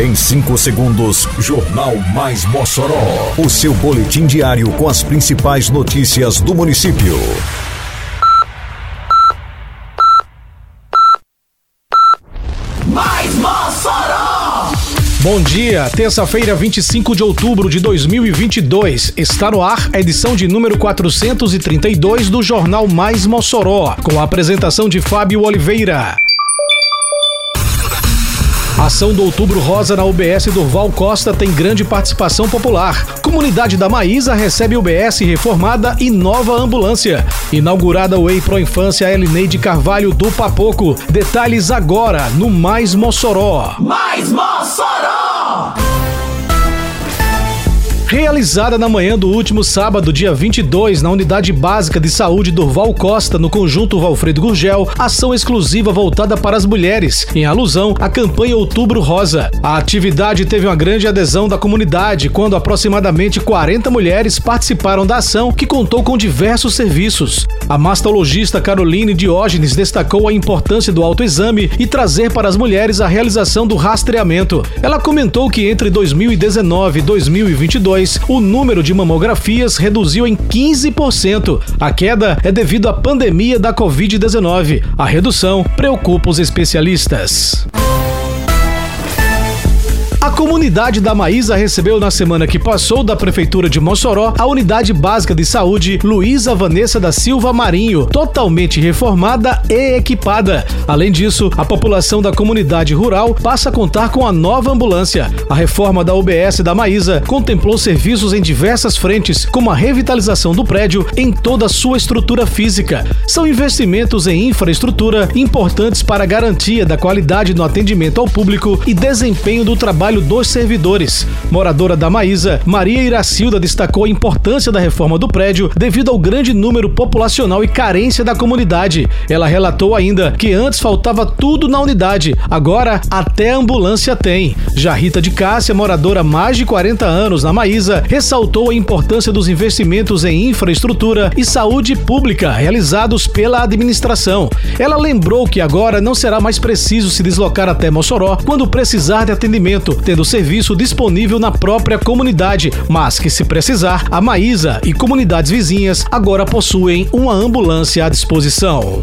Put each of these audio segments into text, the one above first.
Em 5 segundos, Jornal Mais Mossoró. O seu boletim diário com as principais notícias do município. Mais Mossoró! Bom dia, terça-feira, 25 de outubro de 2022. Está no ar a edição de número 432 do Jornal Mais Mossoró, com a apresentação de Fábio Oliveira. Ação do Outubro Rosa na UBS Durval Costa tem grande participação popular. Comunidade da Maísa recebe UBS reformada e nova ambulância. Inaugurada o EI Pro Infância Elineide Carvalho do Papoco. Detalhes agora no Mais Mossoró. Mais Mossoró! Realizada na manhã do último sábado, dia 22, na Unidade Básica de Saúde Durval Costa, no Conjunto Valfredo Gurgel, ação exclusiva voltada para as mulheres, em alusão à campanha Outubro Rosa. A atividade teve uma grande adesão da comunidade, quando aproximadamente 40 mulheres participaram da ação, que contou com diversos serviços. A mastologista Caroline Diógenes destacou a importância do autoexame e trazer para as mulheres a realização do rastreamento. Ela comentou que entre 2019 e 2022, o número de mamografias reduziu em 15%. A queda é devido à pandemia da Covid-19. A redução preocupa os especialistas. Comunidade da Maísa recebeu na semana que passou da Prefeitura de Mossoró a Unidade Básica de Saúde Luísa Vanessa da Silva Marinho, totalmente reformada e equipada. Além disso, a população da comunidade rural passa a contar com a nova ambulância. A reforma da UBS da Maísa contemplou serviços em diversas frentes, como a revitalização do prédio em toda a sua estrutura física. São investimentos em infraestrutura importantes para a garantia da qualidade no atendimento ao público e desempenho do trabalho dos servidores. Moradora da Maísa, Maria Iracilda destacou a importância da reforma do prédio devido ao grande número populacional e carência da comunidade. Ela relatou ainda que antes faltava tudo na unidade, agora até ambulância tem. Já Rita de Cássia, moradora há mais de 40 anos na Maísa, ressaltou a importância dos investimentos em infraestrutura e saúde pública realizados pela administração. Ela lembrou que agora não será mais preciso se deslocar até Mossoró quando precisar de atendimento, tendo serviço disponível na própria comunidade, mas que se precisar, a Maísa e comunidades vizinhas agora possuem uma ambulância à disposição.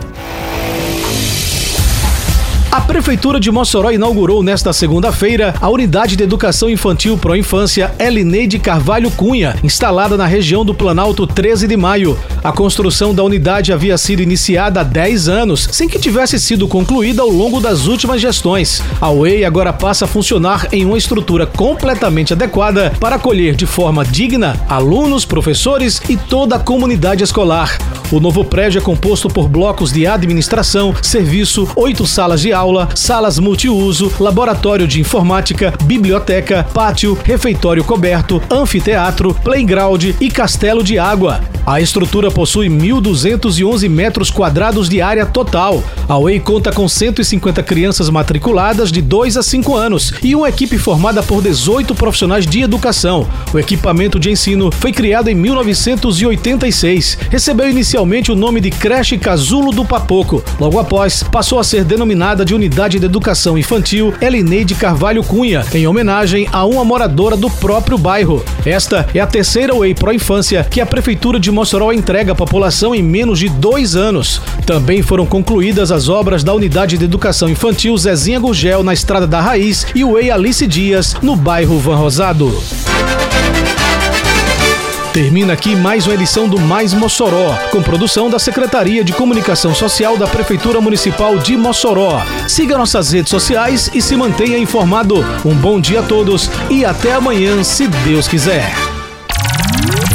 A Prefeitura de Mossoró inaugurou nesta segunda-feira a Unidade de Educação Infantil Pro Infância Elineide Carvalho Cunha, instalada na região do Planalto 13 de Maio. A construção da unidade havia sido iniciada há 10 anos, sem que tivesse sido concluída ao longo das últimas gestões. A UEI agora passa a funcionar em uma estrutura completamente adequada para acolher de forma digna alunos, professores e toda a comunidade escolar. O novo prédio é composto por blocos de administração, serviço, oito salas de aula, salas multiuso, laboratório de informática, biblioteca, pátio, refeitório coberto, anfiteatro, playground e castelo de água. A estrutura possui 1.211 metros quadrados de área total. A UEI conta com 150 crianças matriculadas de 2 a 5 anos e uma equipe formada por 18 profissionais de educação. O equipamento de ensino foi criado em 1986. Recebeu inicialmente o nome de Creche Casulo do Papoco. Logo após, passou a ser denominada de Unidade de Educação Infantil Elineide Carvalho Cunha, em homenagem a uma moradora do próprio bairro. Esta é a terceira UEI Pro Infância que a Prefeitura de Mossoró entrega à população em menos de dois anos. Também foram concluídas as obras da Unidade de Educação Infantil Zezinha Gurgel na Estrada da Raiz e o EI Alice Dias no bairro Van Rosado. Termina aqui mais uma edição do Mais Mossoró, com produção da Secretaria de Comunicação Social da Prefeitura Municipal de Mossoró. Siga nossas redes sociais e se mantenha informado. Um bom dia a todos e até amanhã, se Deus quiser.